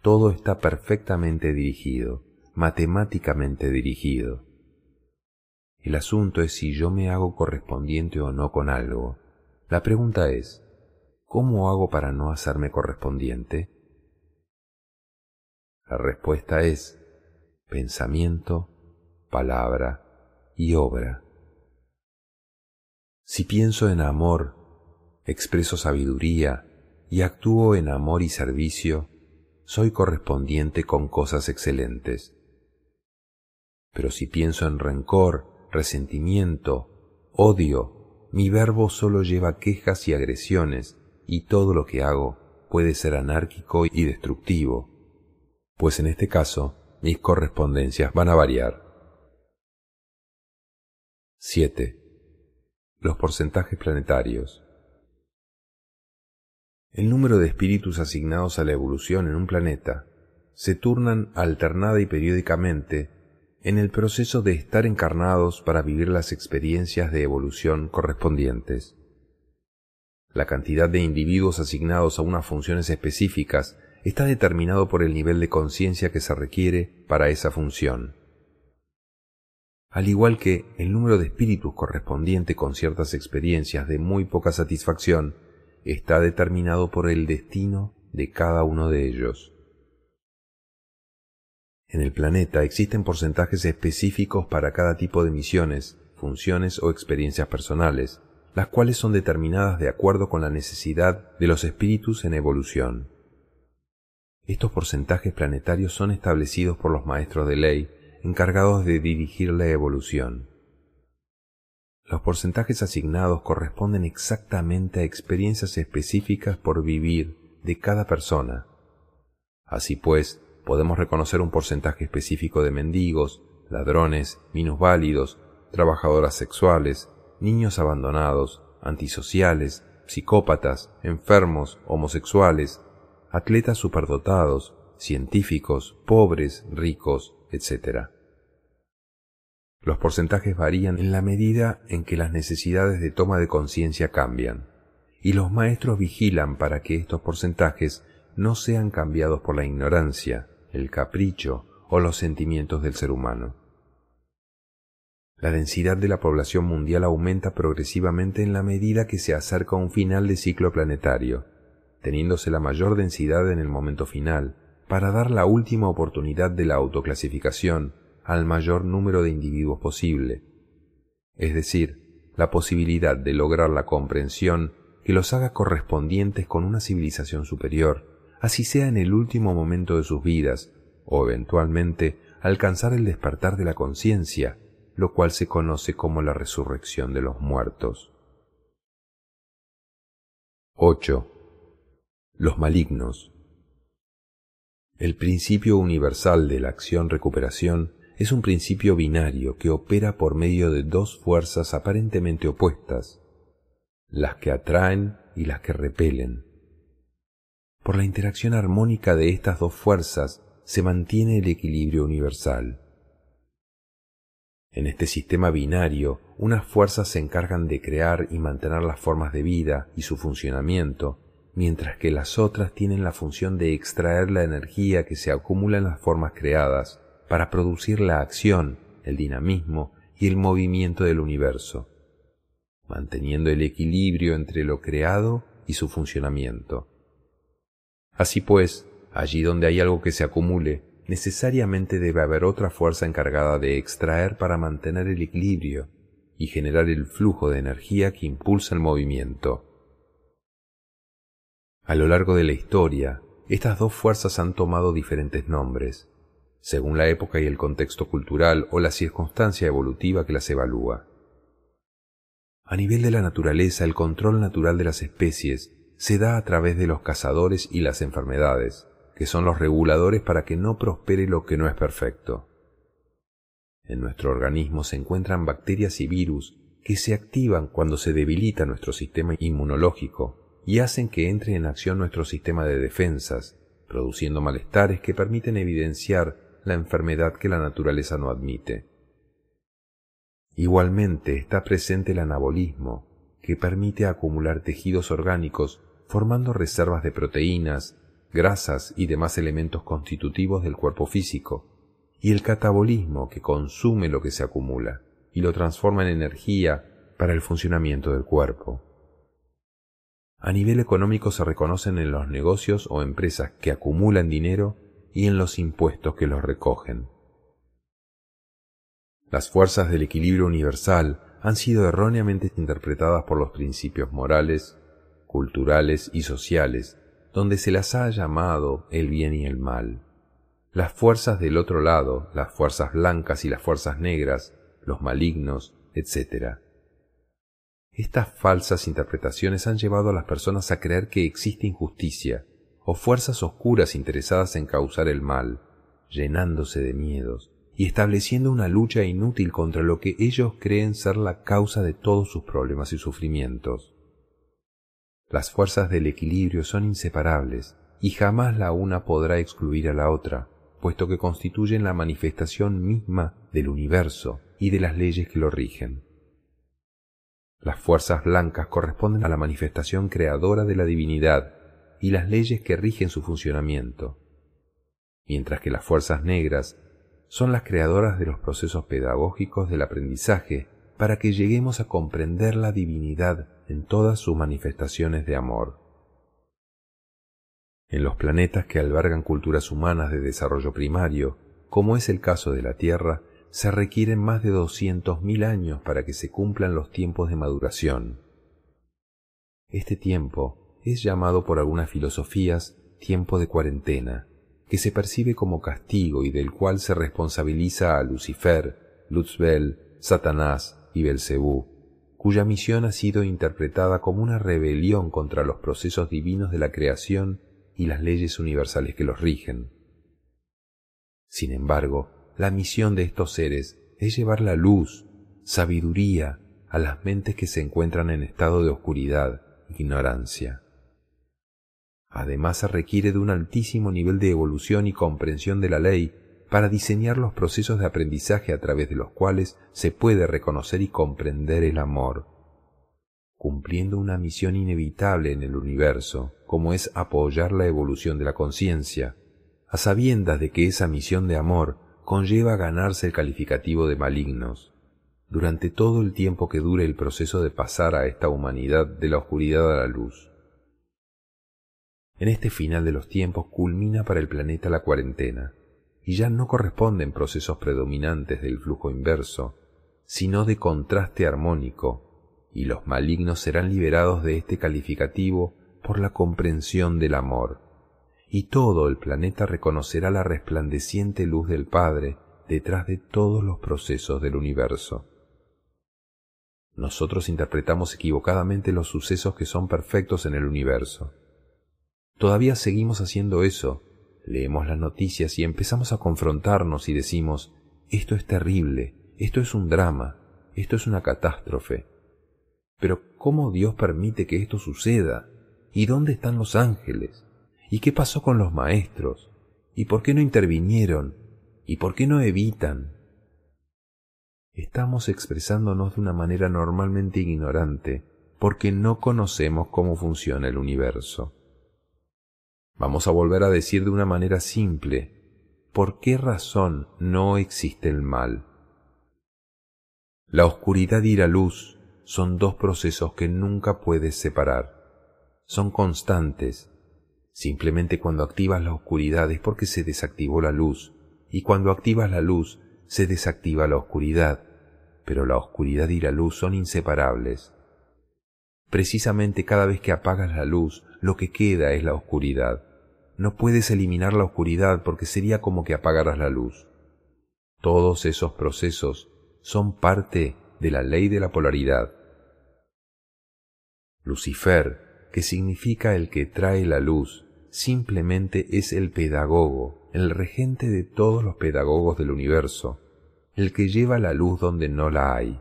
Todo está perfectamente dirigido, matemáticamente dirigido. El asunto es si yo me hago correspondiente o no con algo. La pregunta es, ¿Cómo hago para no hacerme correspondiente? La respuesta es pensamiento, palabra y obra. Si pienso en amor, expreso sabiduría y actúo en amor y servicio, soy correspondiente con cosas excelentes. Pero si pienso en rencor, resentimiento, odio, mi verbo solo lleva quejas y agresiones y todo lo que hago puede ser anárquico y destructivo, pues en este caso mis correspondencias van a variar. 7. Los porcentajes planetarios. El número de espíritus asignados a la evolución en un planeta se turnan alternada y periódicamente en el proceso de estar encarnados para vivir las experiencias de evolución correspondientes. La cantidad de individuos asignados a unas funciones específicas está determinado por el nivel de conciencia que se requiere para esa función. Al igual que el número de espíritus correspondiente con ciertas experiencias de muy poca satisfacción está determinado por el destino de cada uno de ellos. En el planeta existen porcentajes específicos para cada tipo de misiones, funciones o experiencias personales, las cuales son determinadas de acuerdo con la necesidad de los espíritus en evolución. Estos porcentajes planetarios son establecidos por los maestros de ley encargados de dirigir la evolución. Los porcentajes asignados corresponden exactamente a experiencias específicas por vivir de cada persona. Así pues, podemos reconocer un porcentaje específico de mendigos, ladrones, minusválidos, trabajadoras sexuales, niños abandonados, antisociales, psicópatas, enfermos, homosexuales, atletas superdotados, científicos, pobres, ricos, etc. Los porcentajes varían en la medida en que las necesidades de toma de conciencia cambian, y los maestros vigilan para que estos porcentajes no sean cambiados por la ignorancia, el capricho o los sentimientos del ser humano. La densidad de la población mundial aumenta progresivamente en la medida que se acerca un final de ciclo planetario, teniéndose la mayor densidad en el momento final, para dar la última oportunidad de la autoclasificación al mayor número de individuos posible, es decir, la posibilidad de lograr la comprensión que los haga correspondientes con una civilización superior, así sea en el último momento de sus vidas, o eventualmente alcanzar el despertar de la conciencia, lo cual se conoce como la resurrección de los muertos. 8. Los malignos. El principio universal de la acción-recuperación es un principio binario que opera por medio de dos fuerzas aparentemente opuestas, las que atraen y las que repelen. Por la interacción armónica de estas dos fuerzas se mantiene el equilibrio universal. En este sistema binario, unas fuerzas se encargan de crear y mantener las formas de vida y su funcionamiento, mientras que las otras tienen la función de extraer la energía que se acumula en las formas creadas para producir la acción, el dinamismo y el movimiento del universo, manteniendo el equilibrio entre lo creado y su funcionamiento. Así pues, allí donde hay algo que se acumule, necesariamente debe haber otra fuerza encargada de extraer para mantener el equilibrio y generar el flujo de energía que impulsa el movimiento. A lo largo de la historia, estas dos fuerzas han tomado diferentes nombres, según la época y el contexto cultural o la circunstancia evolutiva que las evalúa. A nivel de la naturaleza, el control natural de las especies se da a través de los cazadores y las enfermedades, que son los reguladores para que no prospere lo que no es perfecto. En nuestro organismo se encuentran bacterias y virus que se activan cuando se debilita nuestro sistema inmunológico y hacen que entre en acción nuestro sistema de defensas, produciendo malestares que permiten evidenciar la enfermedad que la naturaleza no admite. Igualmente está presente el anabolismo, que permite acumular tejidos orgánicos formando reservas de proteínas, grasas y demás elementos constitutivos del cuerpo físico, y el catabolismo que consume lo que se acumula y lo transforma en energía para el funcionamiento del cuerpo. A nivel económico se reconocen en los negocios o empresas que acumulan dinero y en los impuestos que los recogen. Las fuerzas del equilibrio universal han sido erróneamente interpretadas por los principios morales, culturales y sociales, donde se las ha llamado el bien y el mal. Las fuerzas del otro lado, las fuerzas blancas y las fuerzas negras, los malignos, etc. Estas falsas interpretaciones han llevado a las personas a creer que existe injusticia o fuerzas oscuras interesadas en causar el mal, llenándose de miedos, y estableciendo una lucha inútil contra lo que ellos creen ser la causa de todos sus problemas y sufrimientos. Las fuerzas del equilibrio son inseparables y jamás la una podrá excluir a la otra, puesto que constituyen la manifestación misma del universo y de las leyes que lo rigen. Las fuerzas blancas corresponden a la manifestación creadora de la divinidad y las leyes que rigen su funcionamiento, mientras que las fuerzas negras son las creadoras de los procesos pedagógicos del aprendizaje para que lleguemos a comprender la divinidad en todas sus manifestaciones de amor. En los planetas que albergan culturas humanas de desarrollo primario, como es el caso de la Tierra, se requieren más de doscientos mil años para que se cumplan los tiempos de maduración. Este tiempo es llamado por algunas filosofías tiempo de cuarentena, que se percibe como castigo y del cual se responsabiliza a Lucifer, Luzbel, Satanás y Belcebú, cuya misión ha sido interpretada como una rebelión contra los procesos divinos de la creación y las leyes universales que los rigen. Sin embargo, la misión de estos seres es llevar la luz, sabiduría, a las mentes que se encuentran en estado de oscuridad, ignorancia. Además se requiere de un altísimo nivel de evolución y comprensión de la ley para diseñar los procesos de aprendizaje a través de los cuales se puede reconocer y comprender el amor, cumpliendo una misión inevitable en el universo, como es apoyar la evolución de la conciencia, a sabiendas de que esa misión de amor conlleva ganarse el calificativo de malignos, durante todo el tiempo que dure el proceso de pasar a esta humanidad de la oscuridad a la luz. En este final de los tiempos culmina para el planeta la cuarentena, y ya no corresponden procesos predominantes del flujo inverso, sino de contraste armónico, y los malignos serán liberados de este calificativo por la comprensión del amor, y todo el planeta reconocerá la resplandeciente luz del Padre detrás de todos los procesos del universo. Nosotros interpretamos equivocadamente los sucesos que son perfectos en el universo Todavía seguimos haciendo eso. Leemos las noticias y empezamos a confrontarnos y decimos, esto es terrible, esto es un drama, esto es una catástrofe. Pero ¿cómo Dios permite que esto suceda? ¿Y dónde están los ángeles? ¿Y qué pasó con los maestros? ¿Y por qué no intervinieron? ¿Y por qué no evitan? Estamos expresándonos de una manera normalmente ignorante porque no conocemos cómo funciona el universo. Vamos a volver a decir de una manera simple, ¿por qué razón no existe el mal? La oscuridad y la luz son dos procesos que nunca puedes separar. Son constantes. Simplemente cuando activas la oscuridad es porque se desactivó la luz, y cuando activas la luz se desactiva la oscuridad, pero la oscuridad y la luz son inseparables. Precisamente cada vez que apagas la luz, lo que queda es la oscuridad. No puedes eliminar la oscuridad porque sería como que apagaras la luz. Todos esos procesos son parte de la ley de la polaridad. Lucifer, que significa el que trae la luz, simplemente es el pedagogo, el regente de todos los pedagogos del universo, el que lleva la luz donde no la hay.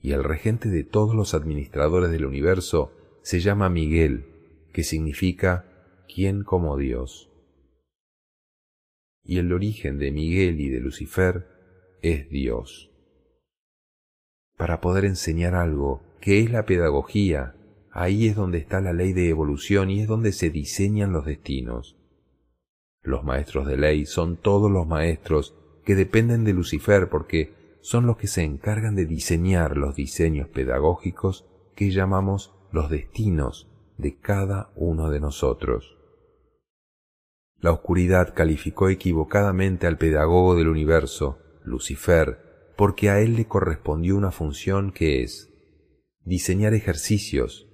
Y el regente de todos los administradores del universo se llama Miguel, que significa ¿quién como Dios? Y el origen de Miguel y de Lucifer es Dios. Para poder enseñar algo, que es la pedagogía, ahí es donde está la ley de evolución y es donde se diseñan los destinos. Los maestros de ley son todos los maestros que dependen de Lucifer porque son los que se encargan de diseñar los diseños pedagógicos que llamamos los destinos de cada uno de nosotros. La oscuridad calificó equivocadamente al pedagogo del universo, Lucifer, porque a él le correspondió una función que es diseñar ejercicios,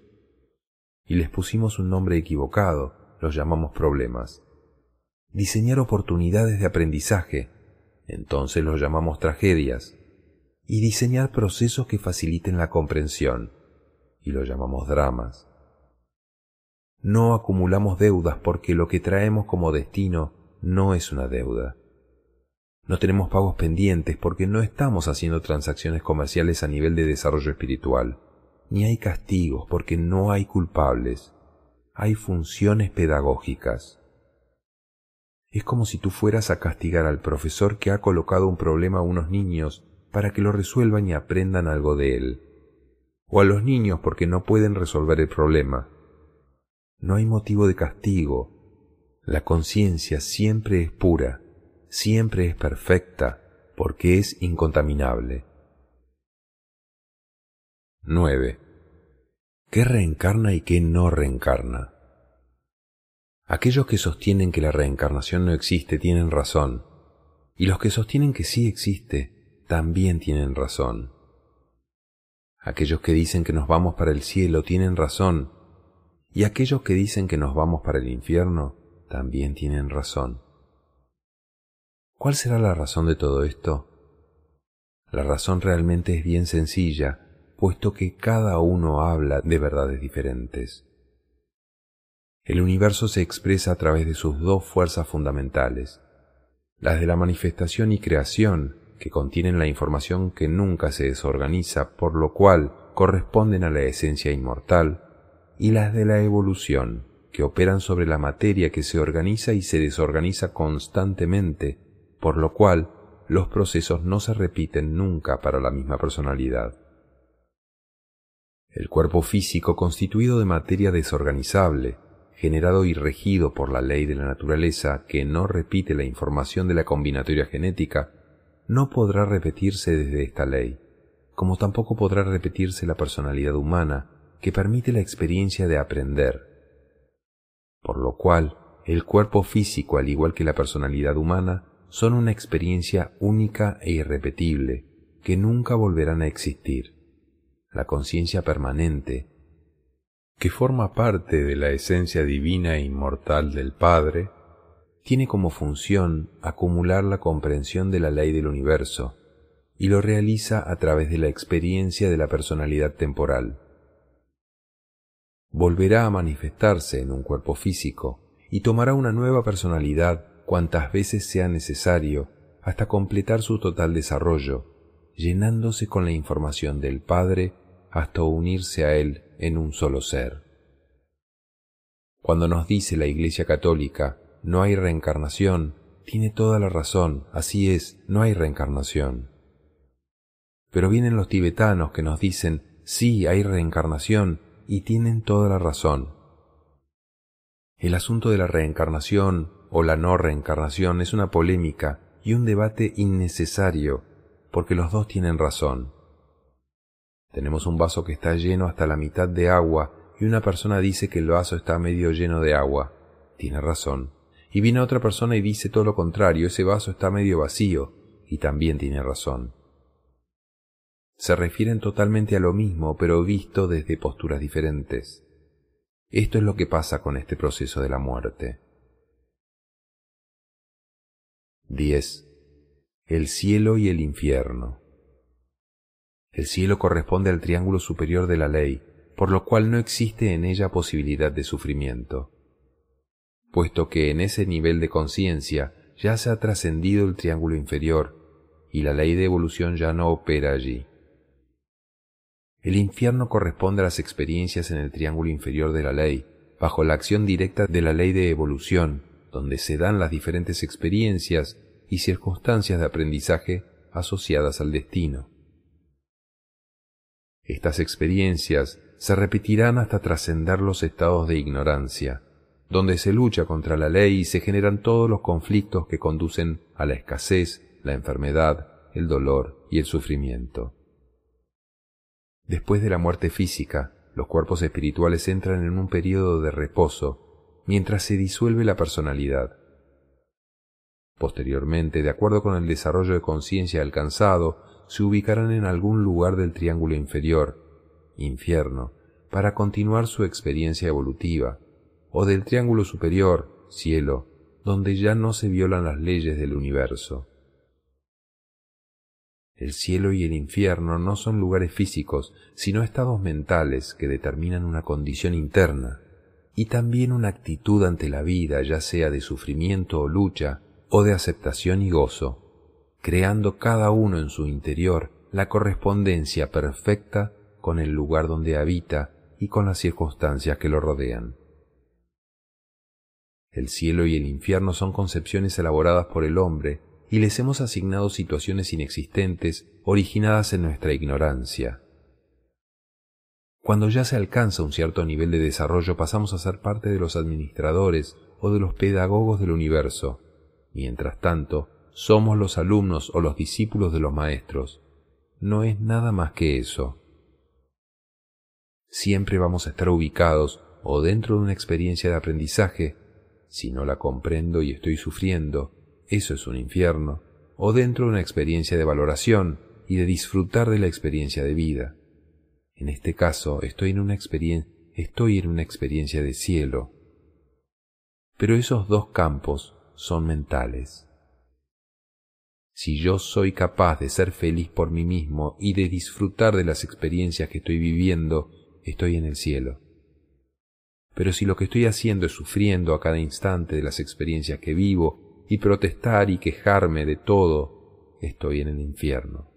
y les pusimos un nombre equivocado, los llamamos problemas. Diseñar oportunidades de aprendizaje, entonces los llamamos tragedias, y diseñar procesos que faciliten la comprensión, y los llamamos dramas. No acumulamos deudas porque lo que traemos como destino no es una deuda. No tenemos pagos pendientes porque no estamos haciendo transacciones comerciales a nivel de desarrollo espiritual. Ni hay castigos porque no hay culpables. Hay funciones pedagógicas. Es como si tú fueras a castigar al profesor que ha colocado un problema a unos niños para que lo resuelvan y aprendan algo de él. O a los niños porque no pueden resolver el problema. No hay motivo de castigo. La conciencia siempre es pura, siempre es perfecta, porque es incontaminable. 9. ¿Qué reencarna y qué no reencarna? Aquellos que sostienen que la reencarnación no existe tienen razón, y los que sostienen que sí existe también tienen razón. Aquellos que dicen que nos vamos para el cielo tienen razón, y aquellos que dicen que nos vamos para el infierno también tienen razón. ¿Cuál será la razón de todo esto? La razón realmente es bien sencilla, puesto que cada uno habla de verdades diferentes. El universo se expresa a través de sus dos fuerzas fundamentales, las de la manifestación y creación, que contienen la información que nunca se desorganiza, por lo cual corresponden a la esencia inmortal, y las de la evolución, que operan sobre la materia que se organiza y se desorganiza constantemente, por lo cual los procesos no se repiten nunca para la misma personalidad. El cuerpo físico constituido de materia desorganizable, generado y regido por la ley de la naturaleza que no repite la información de la combinatoria genética, no podrá repetirse desde esta ley, como tampoco podrá repetirse la personalidad humana que permite la experiencia de aprender. Por lo cual, el cuerpo físico, al igual que la personalidad humana, son una experiencia única e irrepetible, que nunca volverán a existir. La conciencia permanente, que forma parte de la esencia divina e inmortal del Padre, tiene como función acumular la comprensión de la ley del universo, y lo realiza a través de la experiencia de la personalidad temporal. Volverá a manifestarse en un cuerpo físico y tomará una nueva personalidad cuantas veces sea necesario hasta completar su total desarrollo, llenándose con la información del Padre hasta unirse a Él en un solo ser. Cuando nos dice la Iglesia Católica, no hay reencarnación, tiene toda la razón, así es, no hay reencarnación. Pero vienen los tibetanos que nos dicen, sí, hay reencarnación, y tienen toda la razón. El asunto de la reencarnación o la no reencarnación es una polémica y un debate innecesario, porque los dos tienen razón. Tenemos un vaso que está lleno hasta la mitad de agua y una persona dice que el vaso está medio lleno de agua. Tiene razón. Y viene otra persona y dice todo lo contrario, ese vaso está medio vacío, y también tiene razón. Se refieren totalmente a lo mismo, pero visto desde posturas diferentes. Esto es lo que pasa con este proceso de la muerte. 10. El cielo y el infierno. El cielo corresponde al triángulo superior de la ley, por lo cual no existe en ella posibilidad de sufrimiento, puesto que en ese nivel de conciencia ya se ha trascendido el triángulo inferior y la ley de evolución ya no opera allí. El infierno corresponde a las experiencias en el triángulo inferior de la ley, bajo la acción directa de la ley de evolución, donde se dan las diferentes experiencias y circunstancias de aprendizaje asociadas al destino. Estas experiencias se repetirán hasta trascender los estados de ignorancia, donde se lucha contra la ley y se generan todos los conflictos que conducen a la escasez, la enfermedad, el dolor y el sufrimiento. Después de la muerte física, los cuerpos espirituales entran en un periodo de reposo mientras se disuelve la personalidad. Posteriormente, de acuerdo con el desarrollo de conciencia alcanzado, se ubicarán en algún lugar del triángulo inferior, infierno, para continuar su experiencia evolutiva, o del triángulo superior, cielo, donde ya no se violan las leyes del universo. El cielo y el infierno no son lugares físicos, sino estados mentales que determinan una condición interna y también una actitud ante la vida, ya sea de sufrimiento o lucha, o de aceptación y gozo, creando cada uno en su interior la correspondencia perfecta con el lugar donde habita y con las circunstancias que lo rodean. El cielo y el infierno son concepciones elaboradas por el hombre y les hemos asignado situaciones inexistentes originadas en nuestra ignorancia. Cuando ya se alcanza un cierto nivel de desarrollo pasamos a ser parte de los administradores o de los pedagogos del universo. Mientras tanto, somos los alumnos o los discípulos de los maestros. No es nada más que eso siempre vamos a estar ubicados o dentro de una experiencia de aprendizaje, si no la comprendo y estoy sufriendo, eso es un infierno, o dentro de una experiencia de valoración y de disfrutar de la experiencia de vida. En este caso, estoy en una experiencia, estoy en una experiencia de cielo. Pero esos dos campos son mentales. Si yo soy capaz de ser feliz por mí mismo y de disfrutar de las experiencias que estoy viviendo estoy en el cielo. Pero si lo que estoy haciendo es sufriendo a cada instante de las experiencias que vivo y protestar y quejarme de todo, estoy en el infierno.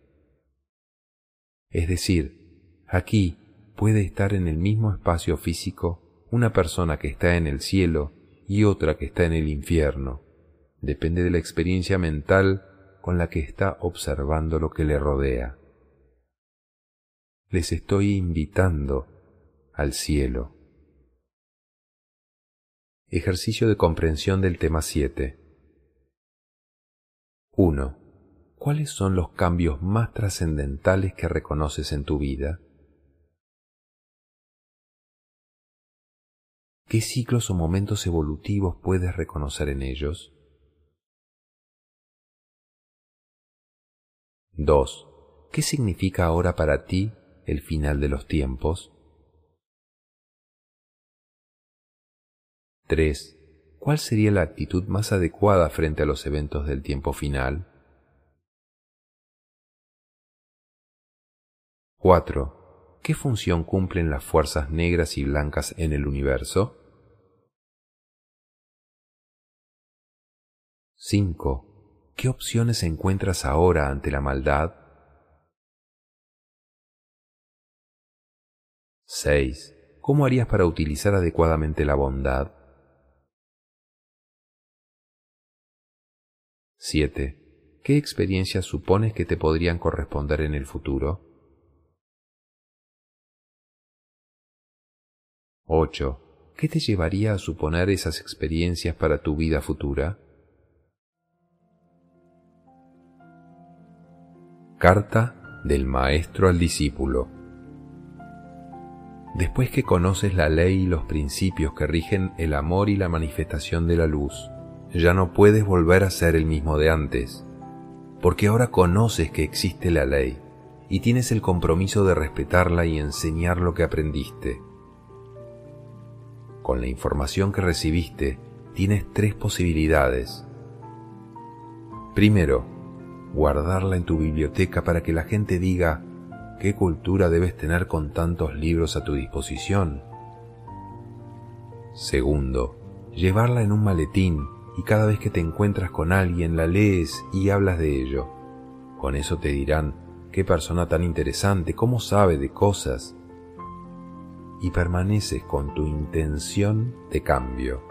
Es decir, aquí puede estar en el mismo espacio físico una persona que está en el cielo y otra que está en el infierno. Depende de la experiencia mental con la que está observando lo que le rodea. Les estoy invitando al cielo. Ejercicio de comprensión del tema 7. 1. ¿Cuáles son los cambios más trascendentales que reconoces en tu vida? ¿Qué ciclos o momentos evolutivos puedes reconocer en ellos? 2. ¿Qué significa ahora para ti el final de los tiempos? 3. ¿Cuál sería la actitud más adecuada frente a los eventos del tiempo final? 4. ¿Qué función cumplen las fuerzas negras y blancas en el universo? 5. ¿Qué opciones encuentras ahora ante la maldad? 6. ¿Cómo harías para utilizar adecuadamente la bondad? 7. ¿Qué experiencias supones que te podrían corresponder en el futuro? 8. ¿Qué te llevaría a suponer esas experiencias para tu vida futura? Carta del Maestro al Discípulo Después que conoces la ley y los principios que rigen el amor y la manifestación de la luz, ya no puedes volver a ser el mismo de antes, porque ahora conoces que existe la ley y tienes el compromiso de respetarla y enseñar lo que aprendiste. Con la información que recibiste, tienes tres posibilidades. Primero, guardarla en tu biblioteca para que la gente diga, ¿Qué cultura debes tener con tantos libros a tu disposición? Segundo, llevarla en un maletín y cada vez que te encuentras con alguien la lees y hablas de ello. Con eso te dirán, qué persona tan interesante, cómo sabe de cosas. Y permaneces con tu intención de cambio.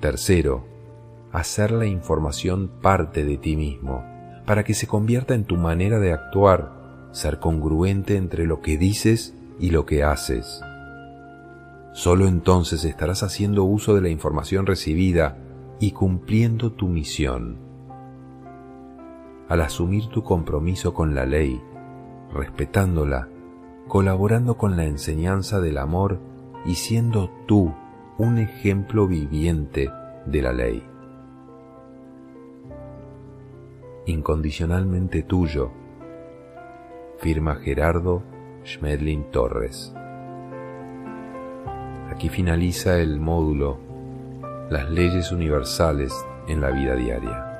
Tercero, hacer la información parte de ti mismo para que se convierta en tu manera de actuar, ser congruente entre lo que dices y lo que haces. Solo entonces estarás haciendo uso de la información recibida y cumpliendo tu misión. Al asumir tu compromiso con la ley, respetándola, colaborando con la enseñanza del amor y siendo tú un ejemplo viviente de la ley incondicionalmente tuyo. Firma Gerardo Schmedlin Torres. Aquí finaliza el módulo Las leyes universales en la vida diaria.